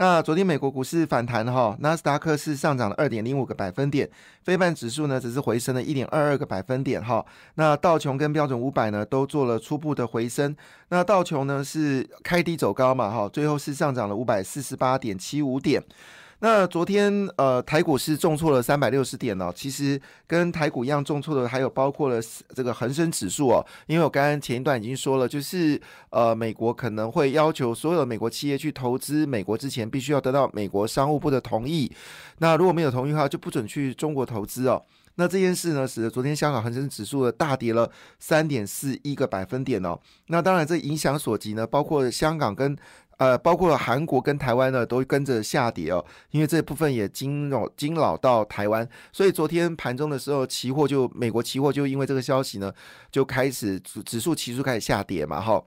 那昨天美国股市反弹哈，纳斯达克是上涨了二点零五个百分点，非半指数呢只是回升了一点二二个百分点哈。那道琼跟标准五百呢都做了初步的回升，那道琼呢是开低走高嘛哈，最后是上涨了五百四十八点七五点。那昨天呃台股是重挫了三百六十点哦，其实跟台股一样重挫的还有包括了这个恒生指数哦，因为我刚刚前一段已经说了，就是呃美国可能会要求所有美国企业去投资美国之前，必须要得到美国商务部的同意，那如果没有同意的话，就不准去中国投资哦。那这件事呢，使得昨天香港恒生指数的大跌了三点四一个百分点哦。那当然这影响所及呢，包括香港跟。呃，包括韩国跟台湾呢，都跟着下跌哦，因为这部分也惊扰惊扰到台湾，所以昨天盘中的时候，期货就美国期货就因为这个消息呢，就开始指指数期数开始下跌嘛，哈，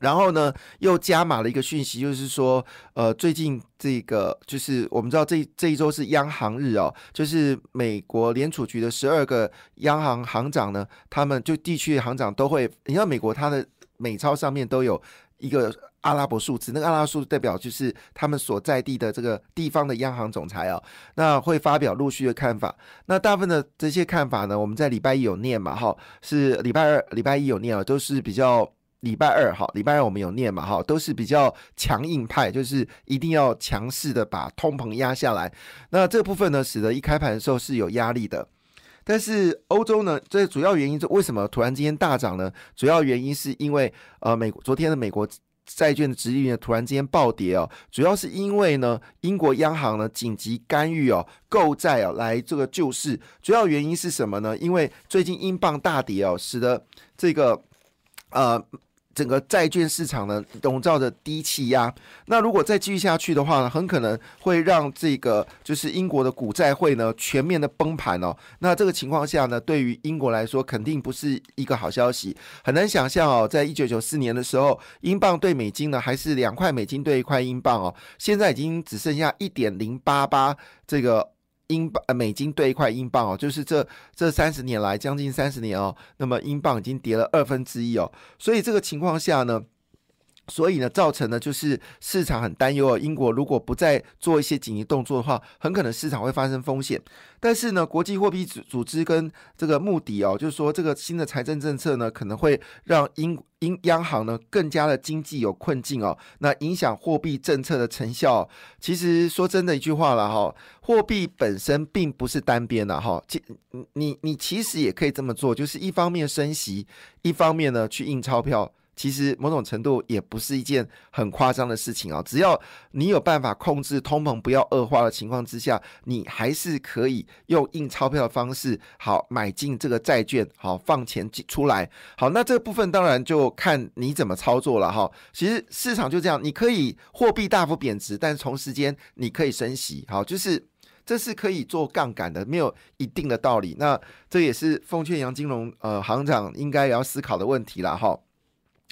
然后呢又加码了一个讯息，就是说，呃，最近这个就是我们知道这这一周是央行日哦，就是美国联储局的十二个央行行长呢，他们就地区行长都会，你知道美国它的美钞上面都有一个。阿拉伯数字，那个阿拉伯数字代表就是他们所在地的这个地方的央行总裁啊，那会发表陆续的看法。那大部分的这些看法呢，我们在礼拜一有念嘛，哈，是礼拜二、礼拜一有念啊，都是比较礼拜二哈，礼拜二我们有念嘛，哈，都是比较强硬派，就是一定要强势的把通膨压下来。那这部分呢，使得一开盘的时候是有压力的。但是欧洲呢，这主要原因是为什么突然之间大涨呢？主要原因是因为呃，美国昨天的美国。债券的值利率突然之间暴跌哦，主要是因为呢，英国央行呢紧急干预哦，购债哦来这个救市。主要原因是什么呢？因为最近英镑大跌哦，使得这个呃。整个债券市场呢笼罩着低气压，那如果再继续下去的话呢，很可能会让这个就是英国的股债会呢全面的崩盘哦。那这个情况下呢，对于英国来说肯定不是一个好消息。很难想象哦，在一九九四年的时候，英镑对美金呢还是两块美金对一块英镑哦，现在已经只剩下一点零八八这个。英镑呃美金兑一块英镑哦，就是这这三十年来将近三十年哦，那么英镑已经跌了二分之一哦，所以这个情况下呢。所以呢，造成呢就是市场很担忧哦。英国如果不再做一些紧急动作的话，很可能市场会发生风险。但是呢，国际货币组组织跟这个穆迪哦，就是说这个新的财政政策呢，可能会让英英央行呢更加的经济有困境哦。那影响货币政策的成效。其实说真的一句话了哈，货币本身并不是单边的哈。其你你其实也可以这么做，就是一方面升息，一方面呢去印钞票。其实某种程度也不是一件很夸张的事情啊，只要你有办法控制通膨不要恶化的情况之下，你还是可以用印钞票的方式好买进这个债券，好放钱出来。好，那这个部分当然就看你怎么操作了哈。其实市场就这样，你可以货币大幅贬值，但是同时间你可以升息，好，就是这是可以做杠杆的，没有一定的道理。那这也是奉劝杨金龙呃行长应该要思考的问题了哈。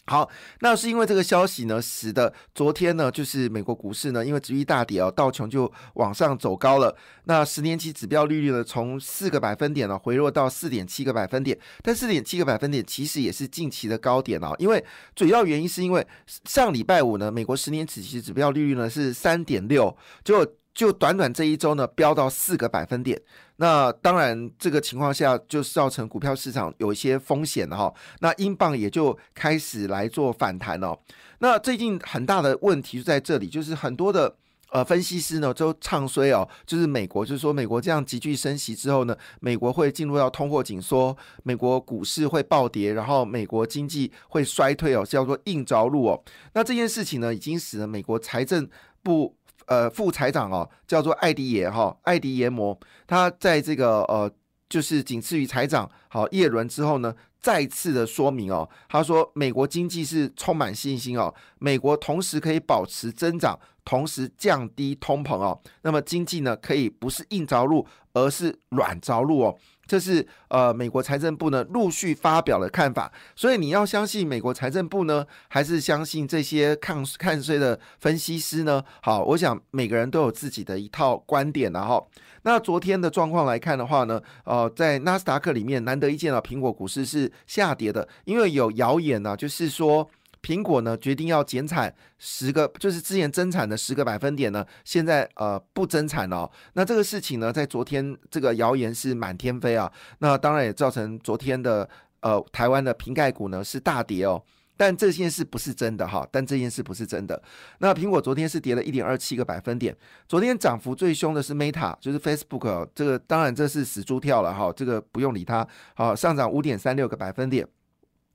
好，那是因为这个消息呢，使得昨天呢，就是美国股市呢，因为直率大跌哦，道琼就往上走高了。那十年期指标利率呢，从四个百分点呢，回落到四点七个百分点。但四点七个百分点其实也是近期的高点哦，因为主要原因是因为上礼拜五呢，美国十年期指标利率呢是三点六，就就短短这一周呢，飙到四个百分点。那当然，这个情况下就造成股票市场有一些风险了哈。那英镑也就开始来做反弹哦。那最近很大的问题就在这里，就是很多的呃分析师呢都唱衰哦，就是美国，就是说美国这样急剧升息之后呢，美国会进入到通货紧缩，美国股市会暴跌，然后美国经济会衰退哦，是叫做硬着陆哦。那这件事情呢，已经使得美国财政部。呃，副财长哦，叫做艾迪耶哈，艾迪耶摩，他在这个呃，就是仅次于财长好叶伦之后呢，再次的说明哦，他说美国经济是充满信心哦，美国同时可以保持增长，同时降低通膨哦，那么经济呢可以不是硬着陆，而是软着陆哦。这是呃美国财政部呢陆续发表的看法，所以你要相信美国财政部呢，还是相信这些看看税的分析师呢？好，我想每个人都有自己的一套观点然后，那昨天的状况来看的话呢，呃，在纳斯达克里面难得一见啊，苹果股市是下跌的，因为有谣言呢，就是说。苹果呢决定要减产十个，就是之前增产的十个百分点呢，现在呃不增产了。那这个事情呢，在昨天这个谣言是满天飞啊，那当然也造成昨天的呃台湾的瓶盖股呢是大跌哦。但这件事不是真的哈，但这件事不是真的。那苹果昨天是跌了一点二七个百分点，昨天涨幅最凶的是 Meta，就是 Facebook，这个当然这是死猪跳了哈，这个不用理它。好，上涨五点三六个百分点。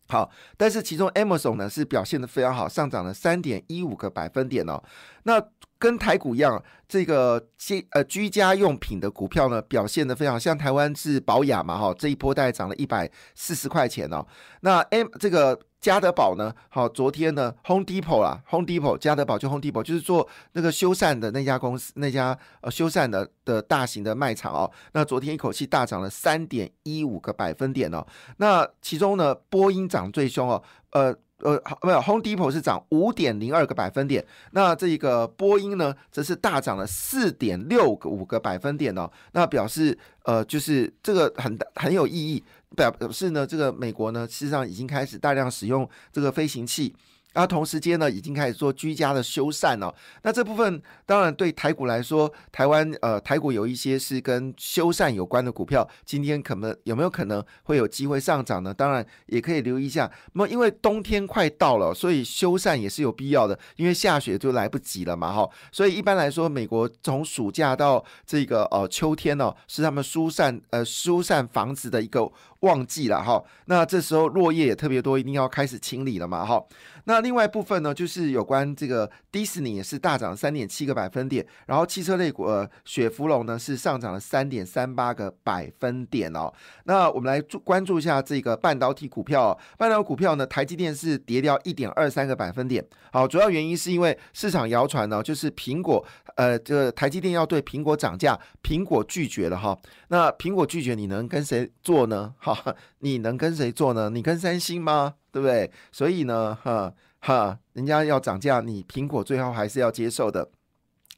好，但是其中 Amazon 呢是表现的非常好，上涨了三点一五个百分点哦。那跟台股一样，这个居呃居家用品的股票呢表现的非常像台湾是保雅嘛哈，这一波大概涨了一百四十块钱哦。那 M 这个。家得宝呢？好，昨天呢，Home Depot 啦，Home Depot，家得宝就 Home Depot，就是做那个修缮的那家公司，那家呃修缮的的大型的卖场哦。那昨天一口气大涨了三点一五个百分点哦。那其中呢，波音涨最凶哦，呃。呃，没有，Home Depot 是涨五点零二个百分点，那这个波音呢，则是大涨了四点六个五个百分点哦。那表示呃，就是这个很很有意义，表表示呢，这个美国呢，事实上已经开始大量使用这个飞行器。啊同时间呢，已经开始做居家的修缮了。那这部分当然对台股来说，台湾呃台股有一些是跟修缮有关的股票，今天可能有没有可能会有机会上涨呢？当然也可以留意一下。那么因为冬天快到了，所以修缮也是有必要的，因为下雪就来不及了嘛，哈。所以一般来说，美国从暑假到这个呃秋天呢，是他们疏散呃疏散房子的一个旺季了，哈。那这时候落叶也特别多，一定要开始清理了嘛，哈。那另外一部分呢，就是有关这个迪士尼也是大涨三点七个百分点，然后汽车类股呃雪佛龙呢是上涨了三点三八个百分点哦。那我们来注关注一下这个半导体股票，半导体股票呢，台积电是跌掉一点二三个百分点。好，主要原因是因为市场谣传呢，就是苹果呃这个台积电要对苹果涨价，苹果拒绝了哈。那苹果拒绝，你能跟谁做呢？哈，你能跟谁做呢？你跟三星吗？对不对？所以呢，哈。哈，人家要涨价，你苹果最后还是要接受的。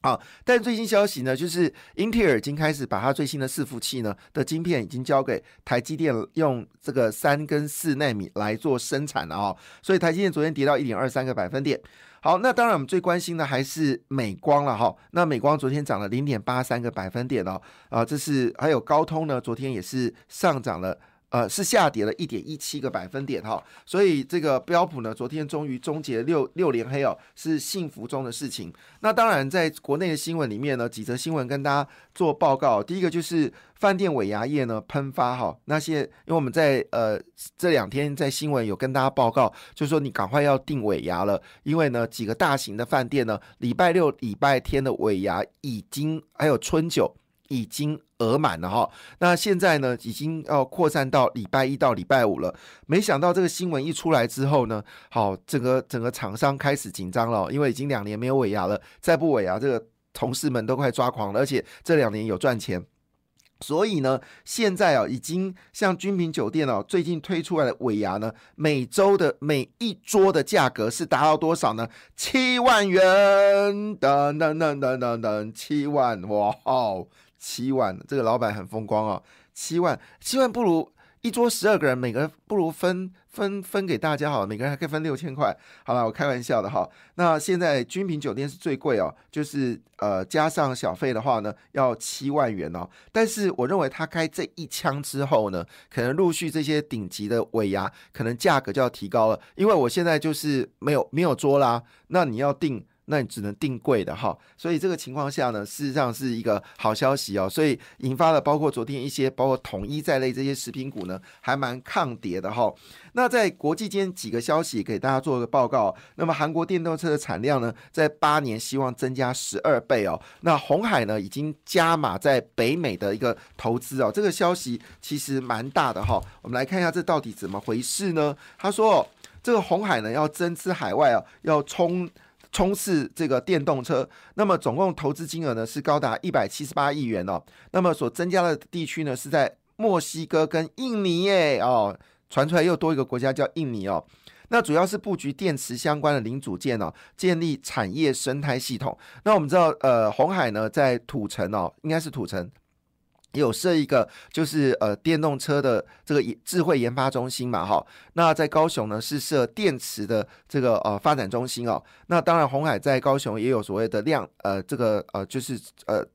好，但最新消息呢，就是英特尔已经开始把它最新的伺服器呢的晶片已经交给台积电，用这个三跟四纳米来做生产了啊。所以台积电昨天跌到一点二三个百分点。好，那当然我们最关心的还是美光了哈。那美光昨天涨了零点八三个百分点哦。啊，这是还有高通呢，昨天也是上涨了。呃，是下跌了一点一七个百分点哈，所以这个标普呢，昨天终于终结六六连黑哦，是幸福中的事情。那当然，在国内的新闻里面呢，几则新闻跟大家做报告。第一个就是饭店尾牙业呢喷发哈，那些因为我们在呃这两天在新闻有跟大家报告，就是说你赶快要订尾牙了，因为呢几个大型的饭店呢，礼拜六、礼拜天的尾牙已经还有春酒。已经额满了哈，那现在呢，已经要扩散到礼拜一到礼拜五了。没想到这个新闻一出来之后呢，好，整个整个厂商开始紧张了，因为已经两年没有尾牙了，再不尾牙，这个同事们都快抓狂了。而且这两年有赚钱，所以呢，现在啊，已经像君品酒店哦，最近推出来的尾牙呢，每周的每一桌的价格是达到多少呢？七万元，噔噔噔噔噔噔，七万，哇哦！七万，这个老板很风光哦！七万，七万不如一桌十二个人，每个人不如分分分给大家好，每个人还可以分六千块。好了，我开玩笑的哈。那现在君品酒店是最贵哦，就是呃加上小费的话呢，要七万元哦。但是我认为他开这一枪之后呢，可能陆续这些顶级的尾牙，可能价格就要提高了，因为我现在就是没有没有桌啦，那你要订。那你只能定贵的哈，所以这个情况下呢，事实上是一个好消息哦，所以引发了包括昨天一些包括统一在内这些食品股呢，还蛮抗跌的哈。那在国际间几个消息给大家做个报告，那么韩国电动车的产量呢，在八年希望增加十二倍哦。那红海呢，已经加码在北美的一个投资哦，这个消息其实蛮大的哈。我们来看一下这到底怎么回事呢？他说。这个红海呢要增资海外啊，要冲冲刺这个电动车，那么总共投资金额呢是高达一百七十八亿元哦。那么所增加的地区呢是在墨西哥跟印尼耶哦，传出来又多一个国家叫印尼哦。那主要是布局电池相关的零组件哦，建立产业生态系统。那我们知道，呃，红海呢在土城哦，应该是土城。有设一个就是呃电动车的这个智慧研发中心嘛，哈，那在高雄呢是设电池的这个呃发展中心哦。那当然红海在高雄也有所谓的量呃这个呃就是呃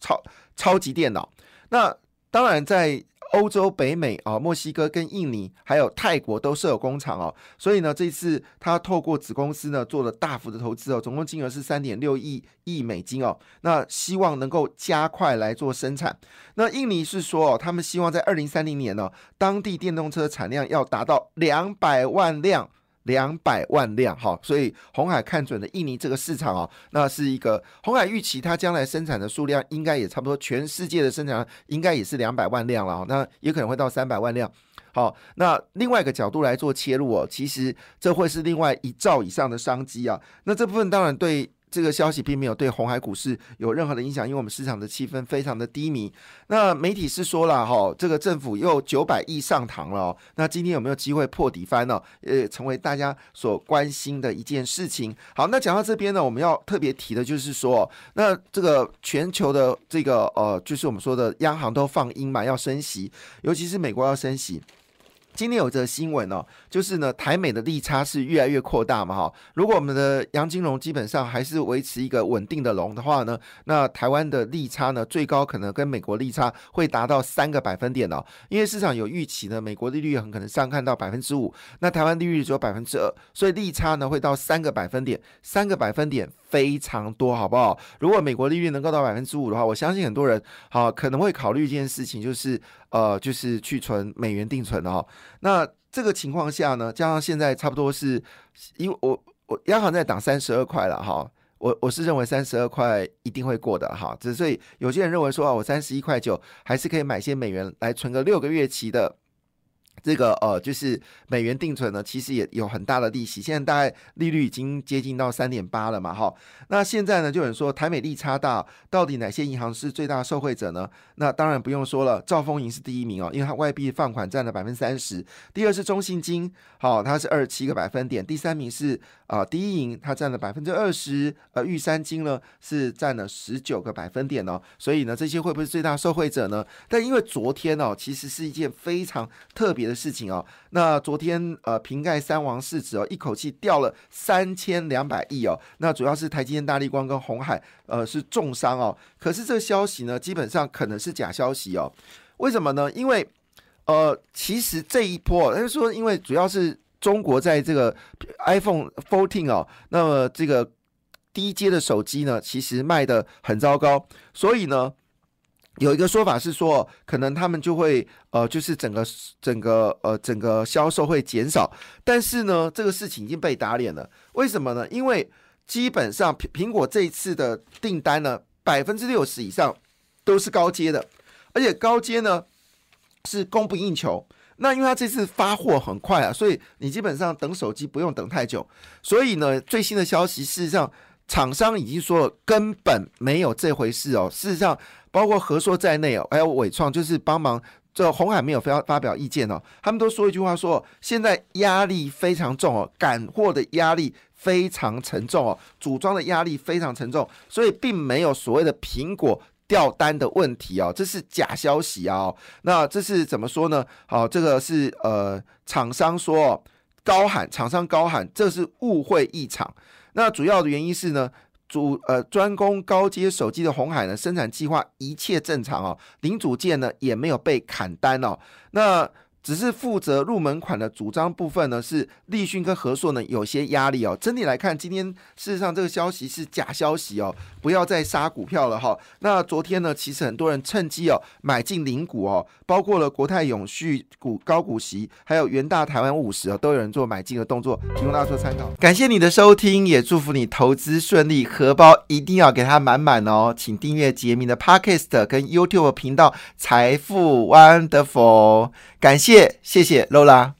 超超级电脑。那当然在。欧洲、北美啊，墨西哥跟印尼，还有泰国都设有工厂哦。所以呢，这次他透过子公司呢做了大幅的投资哦，总共金额是三点六亿亿美金哦。那希望能够加快来做生产。那印尼是说哦，他们希望在二零三零年呢，当地电动车产量要达到两百万辆。两百万辆，哈，所以红海看准了印尼这个市场哦，那是一个红海预期，它将来生产的数量应该也差不多，全世界的生产应该也是两百万辆了，那也可能会到三百万辆。好，那另外一个角度来做切入哦，其实这会是另外一兆以上的商机啊，那这部分当然对。这个消息并没有对红海股市有任何的影响，因为我们市场的气氛非常的低迷。那媒体是说了哈，这个政府又九百亿上堂了，那今天有没有机会破底翻呢？呃，成为大家所关心的一件事情。好，那讲到这边呢，我们要特别提的就是说，那这个全球的这个呃，就是我们说的央行都放鹰嘛，要升息，尤其是美国要升息。今天有则新闻哦，就是呢，台美的利差是越来越扩大嘛，哈。如果我们的杨金龙基本上还是维持一个稳定的龙的话呢，那台湾的利差呢，最高可能跟美国利差会达到三个百分点哦。因为市场有预期呢，美国利率很可能上看到百分之五，那台湾利率只有百分之二，所以利差呢会到三个百分点，三个百分点非常多，好不好？如果美国利率能够到百分之五的话，我相信很多人好可能会考虑一件事情，就是。呃，就是去存美元定存的哈。那这个情况下呢，加上现在差不多是，因为我我央行在打三十二块了哈。我我是认为三十二块一定会过的哈。只所以有些人认为说啊，我三十一块九还是可以买些美元来存个六个月期的。这个呃，就是美元定存呢，其实也有很大的利息。现在大概利率已经接近到三点八了嘛，哈。那现在呢，就有人说台美利差大，到底哪些银行是最大受惠者呢？那当然不用说了，兆丰银是第一名哦，因为它外币放款占了百分之三十。第二是中信金，好，它是二十七个百分点。第三名是啊，第一银，它占了百分之二十。呃，玉山金呢是占了十九个百分点哦。所以呢，这些会不会最大受惠者呢？但因为昨天哦，其实是一件非常特别的。事情哦，那昨天呃，瓶盖三王市值哦，一口气掉了三千两百亿哦，那主要是台积电、大力光跟红海呃是重伤哦。可是这个消息呢，基本上可能是假消息哦。为什么呢？因为呃，其实这一波，他就说，因为主要是中国在这个 iPhone fourteen 哦，那么这个低阶的手机呢，其实卖的很糟糕，所以呢。有一个说法是说，可能他们就会呃，就是整个整个呃整个销售会减少，但是呢，这个事情已经被打脸了。为什么呢？因为基本上苹苹果这一次的订单呢，百分之六十以上都是高阶的，而且高阶呢是供不应求。那因为它这次发货很快啊，所以你基本上等手机不用等太久。所以呢，最新的消息事实上。厂商已经说了，根本没有这回事哦。事实上，包括和硕在内哦，还有伟创，就是帮忙这红海没有发发表意见哦。他们都说一句话，说现在压力非常重哦，赶货的压力非常沉重哦，组装的压力非常沉重，所以并没有所谓的苹果掉单的问题哦，这是假消息啊。那这是怎么说呢？好，这个是呃，厂商说高喊，厂商高喊，这是误会一场。那主要的原因是呢，主呃专攻高阶手机的红海呢，生产计划一切正常哦，零组件呢也没有被砍单哦，那。只是负责入门款的主张部分呢，是立讯跟和硕呢有些压力哦。整体来看，今天事实上这个消息是假消息哦，不要再杀股票了哈。那昨天呢，其实很多人趁机哦买进零股哦，包括了国泰永续股高股息，还有元大台湾五十哦，都有人做买进的动作，提供大家做参考。感谢你的收听，也祝福你投资顺利，荷包一定要给它满满哦。请订阅杰明的 Podcast 跟 YouTube 频道财富 Wonderful，感。谢谢，谢谢，Lola。